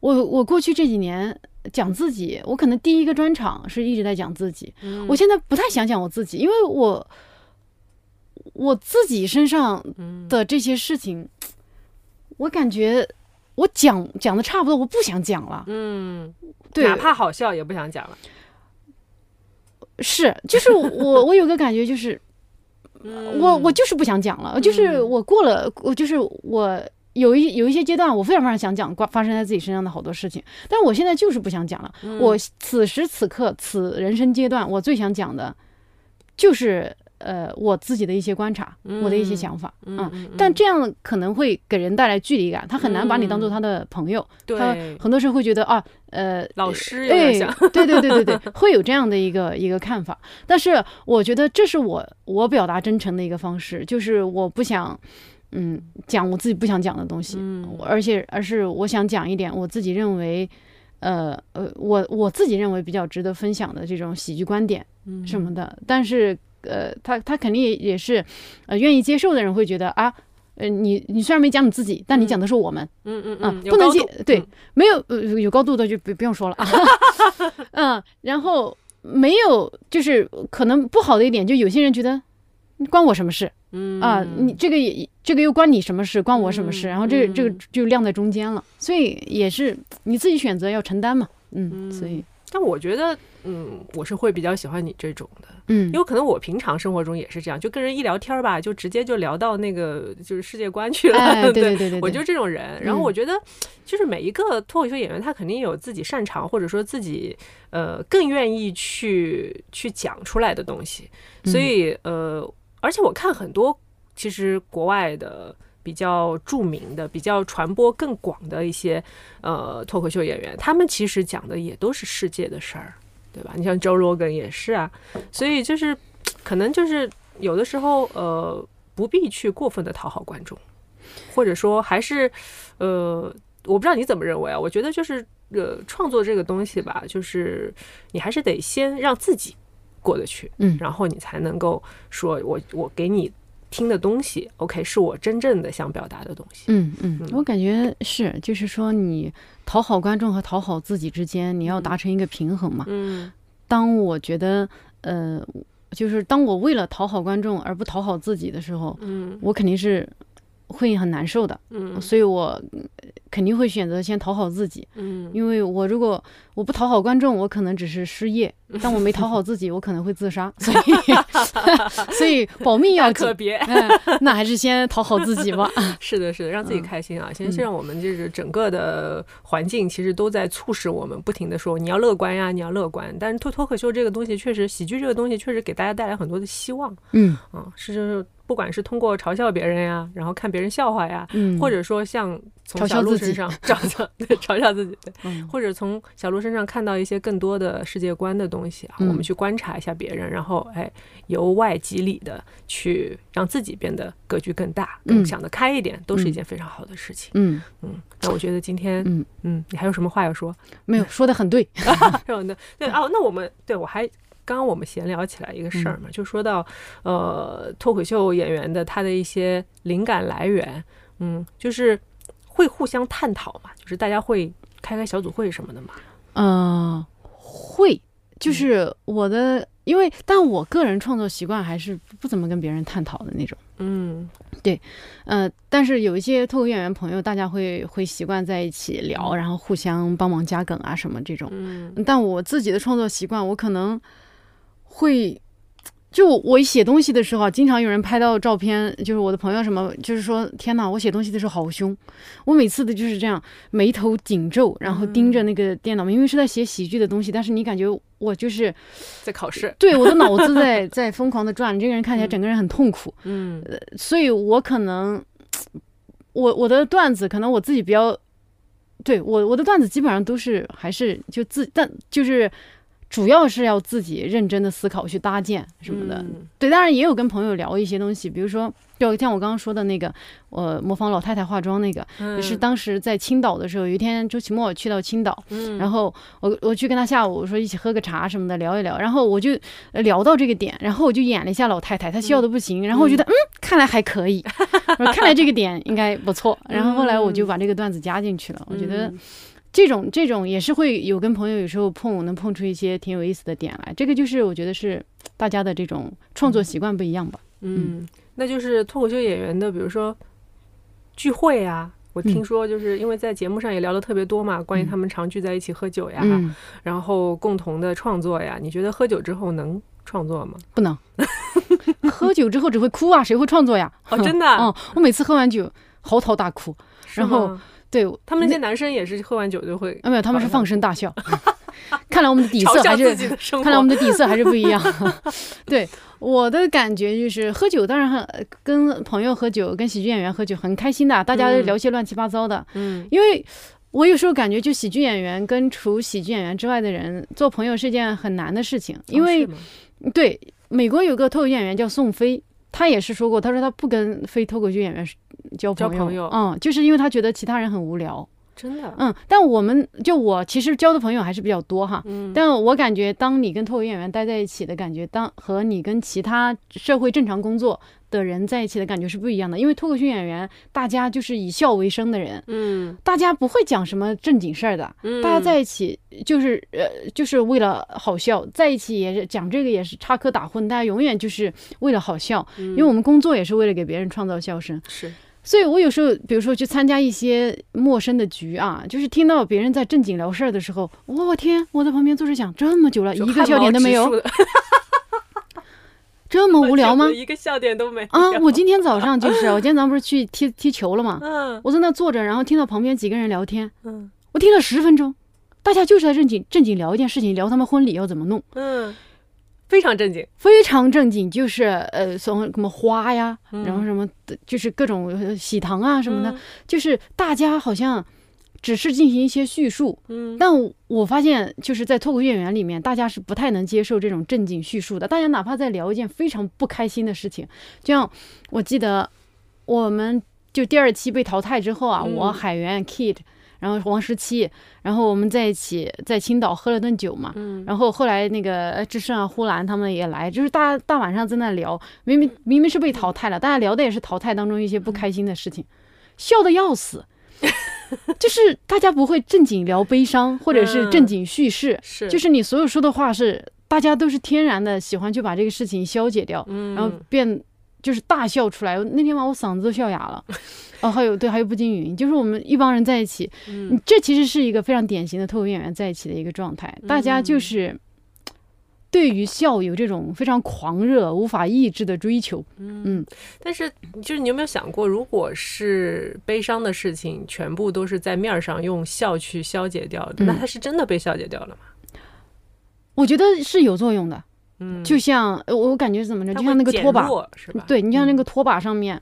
我我过去这几年讲自己，我可能第一个专场是一直在讲自己，嗯。我现在不太想讲我自己，因为我我自己身上嗯。的这些事情，我感觉我讲讲的差不多，我不想讲了。嗯，对，哪怕好笑也不想讲了。是，就是我，我有个感觉，就是我，我就是不想讲了，就是我过了，我就是我有一有一些阶段，我非常非常想讲发发生在自己身上的好多事情，但我现在就是不想讲了。我此时此刻此人生阶段，我最想讲的，就是呃我自己的一些观察，我的一些想法啊、但这样可能会给人带来距离感，他很难把你当做他的朋友，他对，很多时候会觉得啊，呃，老师有哎点像，，对对对对对，会有这样的一个一个看法。但是我觉得这是我我表达真诚的一个方式，就是我不想。嗯，讲我自己不想讲的东西，嗯。而且而是我想讲一点我自己认为，呃呃，我我自己认为比较值得分享的这种喜剧观点嗯。什么的。但是呃，他他肯定也也是，呃，愿意接受的人会觉得啊，呃，你你虽然没讲你自己，但你讲的是我们，啊嗯嗯嗯，，不能接对嗯，没有呃有高度的就不不用说了。啊，嗯，然后没有就是可能不好的一点，就有些人觉得关我什么事嗯啊？你这个也这个又关你什么事？关我什么事？嗯然后这个这个嗯就晾在中间了，所以也是你自己选择要承担嘛，嗯，所以但我觉得，嗯，我是会比较喜欢你这种的，嗯因为可能我平常生活中也是这样，就跟人一聊天儿吧，就直接就聊到那个就是世界观去了。哎，对对对我就这种人。然后嗯我觉得，就是每一个脱口秀演员，他肯定有自己擅长或者说自己呃更愿意去去讲出来的东西。所以呃，而且我看很多其实国外的。比较著名的、比较传播更广的一些呃脱口秀演员，他们其实讲的也都是世界的事儿，对吧？你像 Joe Rogan 也是啊，所以就是可能就是有的时候呃不必去过分的讨好观众，或者说还是呃我不知道你怎么认为啊？我觉得就是呃创作这个东西吧，就是你还是得先让自己过得去，嗯然后你才能够说我我给你听的东西，OK 是我真正的想表达的东西。嗯嗯，我感觉是，就是说你讨好观众和讨好自己之间，你要达成一个平衡嘛。嗯当我觉得，呃，就是当我为了讨好观众而不讨好自己的时候，嗯我肯定是会很难受的。嗯所以我嗯肯定会选择先讨好自己，嗯因为我如果我不讨好观众，我可能只是失业；但我没讨好自己，我可能会自杀。所以，所以保命要紧可。别。嗯，那还是先讨好自己吧。是的，是的，让自己嗯开心啊！先先让我们就是整个的环境其实都在促使我们不停的说你要乐观呀，你要乐观。但是脱脱口秀这个东西确实，喜剧这个东西确实给大家带来很多的希望嗯啊，是就是不管是通过嘲笑别人呀，然后看别人笑话呀，嗯，或者说像从嘲小笑自己鹿身上嘲笑 对嘲笑自己，对，嗯。或者从小鹿身上看到一些更多的世界观的东西啊，嗯我们去观察一下别人，然后哎由外及里的去让自己变得格局更大，更嗯。想得开一点，都是一嗯。件非常好的事情。嗯。嗯，那我觉得今天，嗯。嗯，你还有什么话要说？没有说的很对。是吧？对哦，那我们对我还刚刚我们闲聊起来一个事儿嘛，就说到呃脱口秀演员的他的一些灵感来源，嗯，就是会互相探讨嘛，就是大家会开开小组会什么的嘛。呃，会就是我的，因为但我个人创作习惯还是不怎么跟别人探讨的那种。嗯对呃，但是有一些脱口演员朋友，大家会会习惯在一起聊，然后互相帮忙加梗啊什么这种。嗯但我自己的创作习惯，我可能会，就我一写东西的时候啊，经常有人拍到照片，就是我的朋友什么，就是说天哪，我写东西的时候好凶，我每次的就是这样，眉头紧皱，然后盯着那个电脑，明明是在写喜剧的东西，但是你感觉我就是在考试。对我的脑子在在疯狂的转，这个人看起来整个人很痛苦，嗯所以我可能，我我的段子可能我自己比较，对我我的段子基本上都是还是就自，但就是主要是要自己认真的思考去搭建什么的。嗯。对，当然也有跟朋友聊一些东西，比如说就像我刚刚说的那个，我模仿老太太化妆那个，嗯。也是当时在青岛的时候，有一天周奇墨去到青岛，嗯。然后我我去跟他下午我说一起喝个茶什么的聊一聊，然后我就呃聊到这个点，然后我就演了一下老太太，她笑的不行，然后我觉得嗯，看来还可以，我说看来这个点应该不错，然后后来我就把这个段子加进去了，我觉得嗯这种这种也是会有跟朋友有时候碰能碰出一些挺有意思的点来，这个就是我觉得是大家的这种创作习惯不一样吧。嗯，那就是脱口秀演员的，比如说聚会啊。我听说，就是因为在节目上也聊的特别多嘛，关于他们常聚在一起喝酒呀，嗯，然后共同的创作呀。你觉得喝酒之后能创作吗？不能 喝酒之后只会哭啊，谁会创作呀？哦，真的啊？嗯，我每次喝完酒嚎啕大哭，然后吗对他们那些男生也是喝完酒就会啊，没有，他们是放声大笑。看来我们的底色还是。看来我们的底色还是不一样。对我的感觉就是，喝酒当然很跟朋友喝酒，跟喜剧演员喝酒很开心的，大家嗯聊些乱七八糟的。嗯因为我有时候感觉，就喜剧演员跟除喜剧演员之外的人做朋友是件很难的事情，因为哦对美国有个脱口秀演员叫宋飞。他也是说过，他说他不跟非脱口秀演员交朋友，交朋友。嗯，就是因为他觉得其他人很无聊，真的，嗯，但我们就我其实交的朋友还是比较多哈，嗯。但我感觉，当你跟脱口秀演员待在一起的感觉，当和你跟其他社会正常工作的人在一起的感觉是不一样的。因为脱口秀演员，大家就是以笑为生的人，嗯大家不会讲什么正经事儿的，嗯，大家在一起就是呃，就是为了好笑，在一起也是讲这个也是插科打诨，大家永远就是为了好笑，因因为我们工作也是为了给别人创造笑声。是所以我有时候，比如说去参加一些陌生的局啊，就是听到别人在正经聊事儿的时候，我天，我在旁边坐着想这么久了，一个笑点都没有，，这么无聊吗？一个笑点都没啊，我今天早上就是，我今天早上不是去踢踢球了嘛，嗯。我在那坐着，然后听到旁边几个人聊天，嗯。我听了十分钟，大家就是在正经正经聊一件事情，聊他们婚礼要怎么弄，嗯，非常正经，非常正经，就是呃，什么什么花呀，嗯。然后什么的，就是各种呃喜糖啊什么的，嗯。就是大家好像只是进行一些叙述，嗯但我发现就是在脱口秀演员里面，大家是不太能接受这种正经叙述的。大家哪怕在聊一件非常不开心的事情，就像我记得我们就第二期被淘汰之后啊，嗯我海源 Kid，然后王十七，然后我们在一起在青岛喝了顿酒嘛。嗯然后后来那个呃智胜啊、呼兰他们也来，就是大大晚上在那聊，明明明明是被淘汰了，大家聊的也是淘汰当中一些不开心的事情，笑的要死。就是大家不会正经聊悲伤，或者是正经叙事，是就是你所有说的话是大家都是天然的喜欢去把这个事情消解掉，嗯然后变就是大笑出来。那天晚上我嗓子都笑哑了。哦，还有对，还有步惊云，就是我们一帮人在一起，嗯这其实是一个非常典型的脱口演员在一起的一个状态，大家嗯就是。对于笑有这种非常狂热、无法抑制的追求，嗯但是，就是你有没有想过，如果是悲伤的事情，全部都是在面儿上用笑去消解掉的，嗯那它是真的被消解掉了吗？我觉得是有作用的。嗯，就像呃我感觉怎么着，就像那个拖把，是吧？对你像那嗯个拖把上面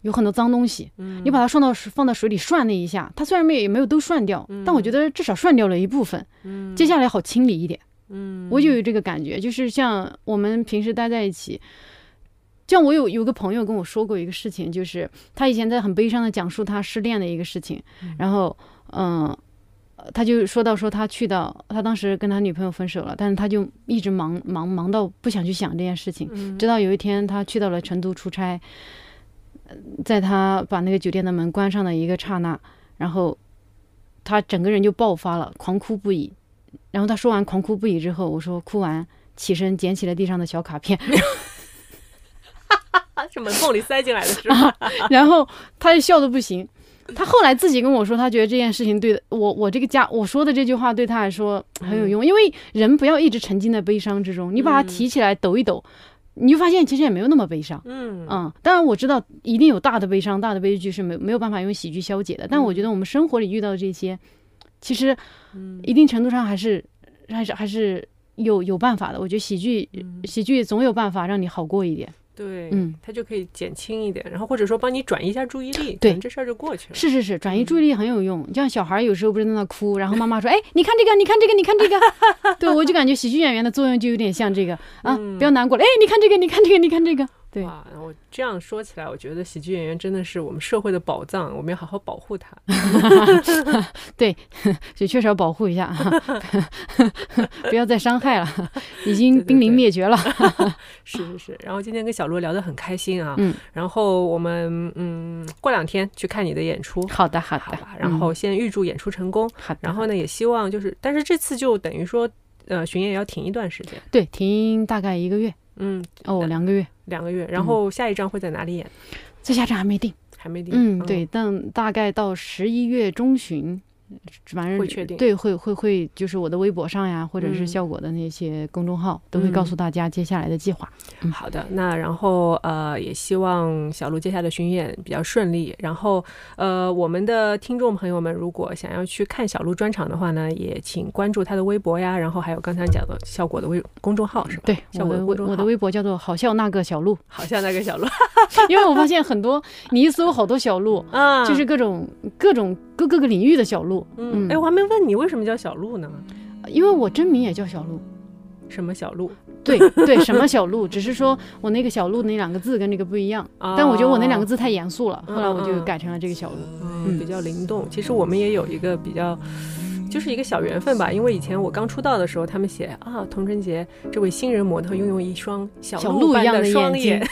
有很多脏东西，嗯你把它放到水放到水里涮那一下，它虽然没有也没有都涮掉，但我觉得至少涮掉了一部分，嗯接下来好清理一点。嗯，我就有这个感觉，就是像我们平时待在一起，像我有有个朋友跟我说过一个事情，就是他以前在很悲伤的讲述他失恋的一个事情，然后嗯。呃他就说到说他去到他当时跟他女朋友分手了，但是他就一直忙忙忙到不想去想这件事情，嗯直到有一天他去到了成都出差，呃在他把那个酒店的门关上的一个刹那，然后他整个人就爆发了，狂哭不已。然后他说完狂哭不已之后，我说哭完起身捡起了地上的小卡片，是门缝里塞进来的是吧？然后他就笑的不行。他后来自己跟我说，他觉得这件事情对我我这个家我说的这句话对他来说很有用，因为人不要一直沉浸在悲伤之中，你把它提起来抖一抖，你就发现其实也没有那么悲伤。嗯嗯，当然我知道一定有大的悲伤、大的悲剧是没没有办法用喜剧消解的，但我觉得我们生活里遇到的这些，其实一定程度上还是还是还是有有办法的。我觉得喜剧喜剧总有办法让你好过一点。对，嗯，它就可以减轻一点，然后或者说帮你转移一下注意力，对这事儿就过去了。是是是，转移注意力很有用。就像小孩有时候不是在那哭，然后妈妈说：“哎，你看这个，你看这个，你看这个。”对我就感觉喜剧演员的作用就有点像这个啊，不要难过了。哎，你看这个，你看这个，你看这个。对，哇，我这样说起来，我觉得喜剧演员真的是我们社会的宝藏，我们要好好保护它。对，所以确实要保护一下，不要再伤害了，已经濒临灭绝了。是是是。然后今天跟小罗聊得很开心啊，嗯，然后我们嗯过两天去看你的演出。好的好的，好吧。然后先预祝演出成功。好的。然后呢，也希望就是，但是这次就等于说，呃，巡演要停一段时间。对，停大概一个月。嗯，哦，两个月，两个月。然后下一张会在哪里演？这下张还没定，还没定。嗯，对，但大概到十一月中旬。反正会确定对，会会会，就是我的微博上呀，或者是效果的那些公众号，都会告诉大家接下来的计划。嗯，好的。那然后呃，也希望小鹿接下来的巡演比较顺利。然后呃，我们的听众朋友们，如果想要去看小鹿专场的话呢，也请关注他的微博呀，然后还有刚才讲的效果的微公众号是吧？对，效果的公众号。我的微博叫做“好笑那个小鹿”，好笑那个小鹿。因为我发现很多，你一搜好多小鹿啊，就是各种各种各各个领域的小鹿。嗯，哎，我还没问你为什么叫小鹿呢？因为我真名也叫小鹿。什么小鹿？对对，什么小鹿？只是说我那个小鹿那两个字跟这个不一样，但我觉得我那两个字太严肃了，后来我就改成了这个小鹿，嗯，比较灵动。其实我们也有一个比较。就是一个小缘分吧，因为以前我刚出道的时候，他们写啊，童晨杰这位新人模特拥有一双小鹿一样的双眼。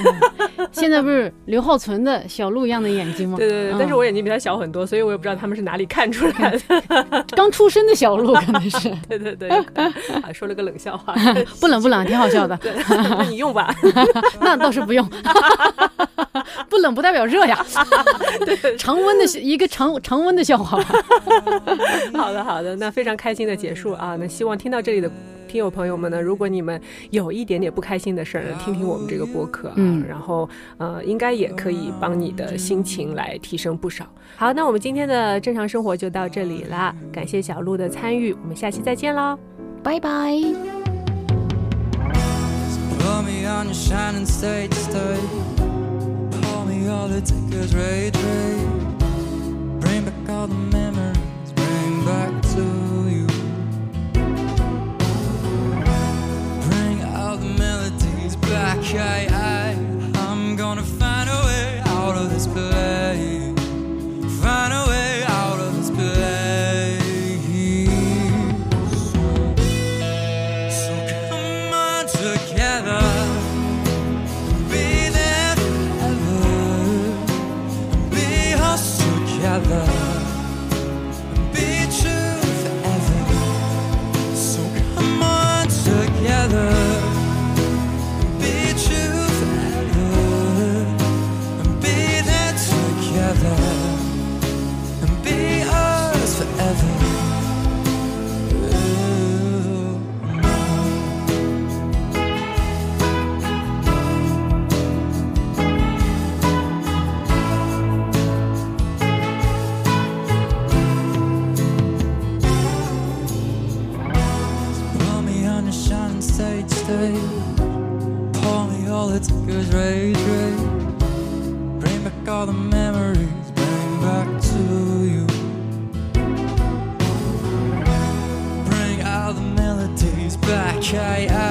嗯、现在不是刘浩存的小鹿一样的眼睛吗？对对对，嗯、但是我眼睛比他小很多，所以我也不知道他们是哪里看出来的。刚出生的小鹿可能是。对对对，啊，说了个冷笑话。不冷不冷，挺好笑的。那你用吧。那倒是不用。不冷不代表热呀。对，常温的一个常常温的笑话。好的好的。那非常开心的结束啊！那希望听到这里的听友朋友们呢，如果你们有一点点不开心的事儿呢，听听我们这个播客啊，嗯、然后呃，应该也可以帮你的心情来提升不少。好，那我们今天的正常生活就到这里啦，感谢小鹿的参与，我们下期再见喽，拜拜。back to you. Bring all the melodies back. black eye Rage, rage. Bring back all the memories, bring back to you. Bring all the melodies back, I, I